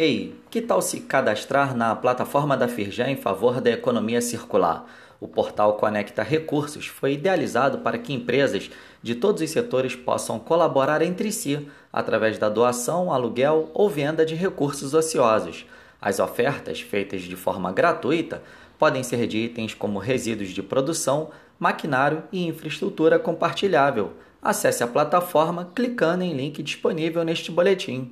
Ei, que tal se cadastrar na plataforma da Firjan em favor da economia circular? O portal Conecta Recursos foi idealizado para que empresas de todos os setores possam colaborar entre si através da doação, aluguel ou venda de recursos ociosos. As ofertas, feitas de forma gratuita, podem ser de itens como resíduos de produção, maquinário e infraestrutura compartilhável. Acesse a plataforma clicando em link disponível neste boletim.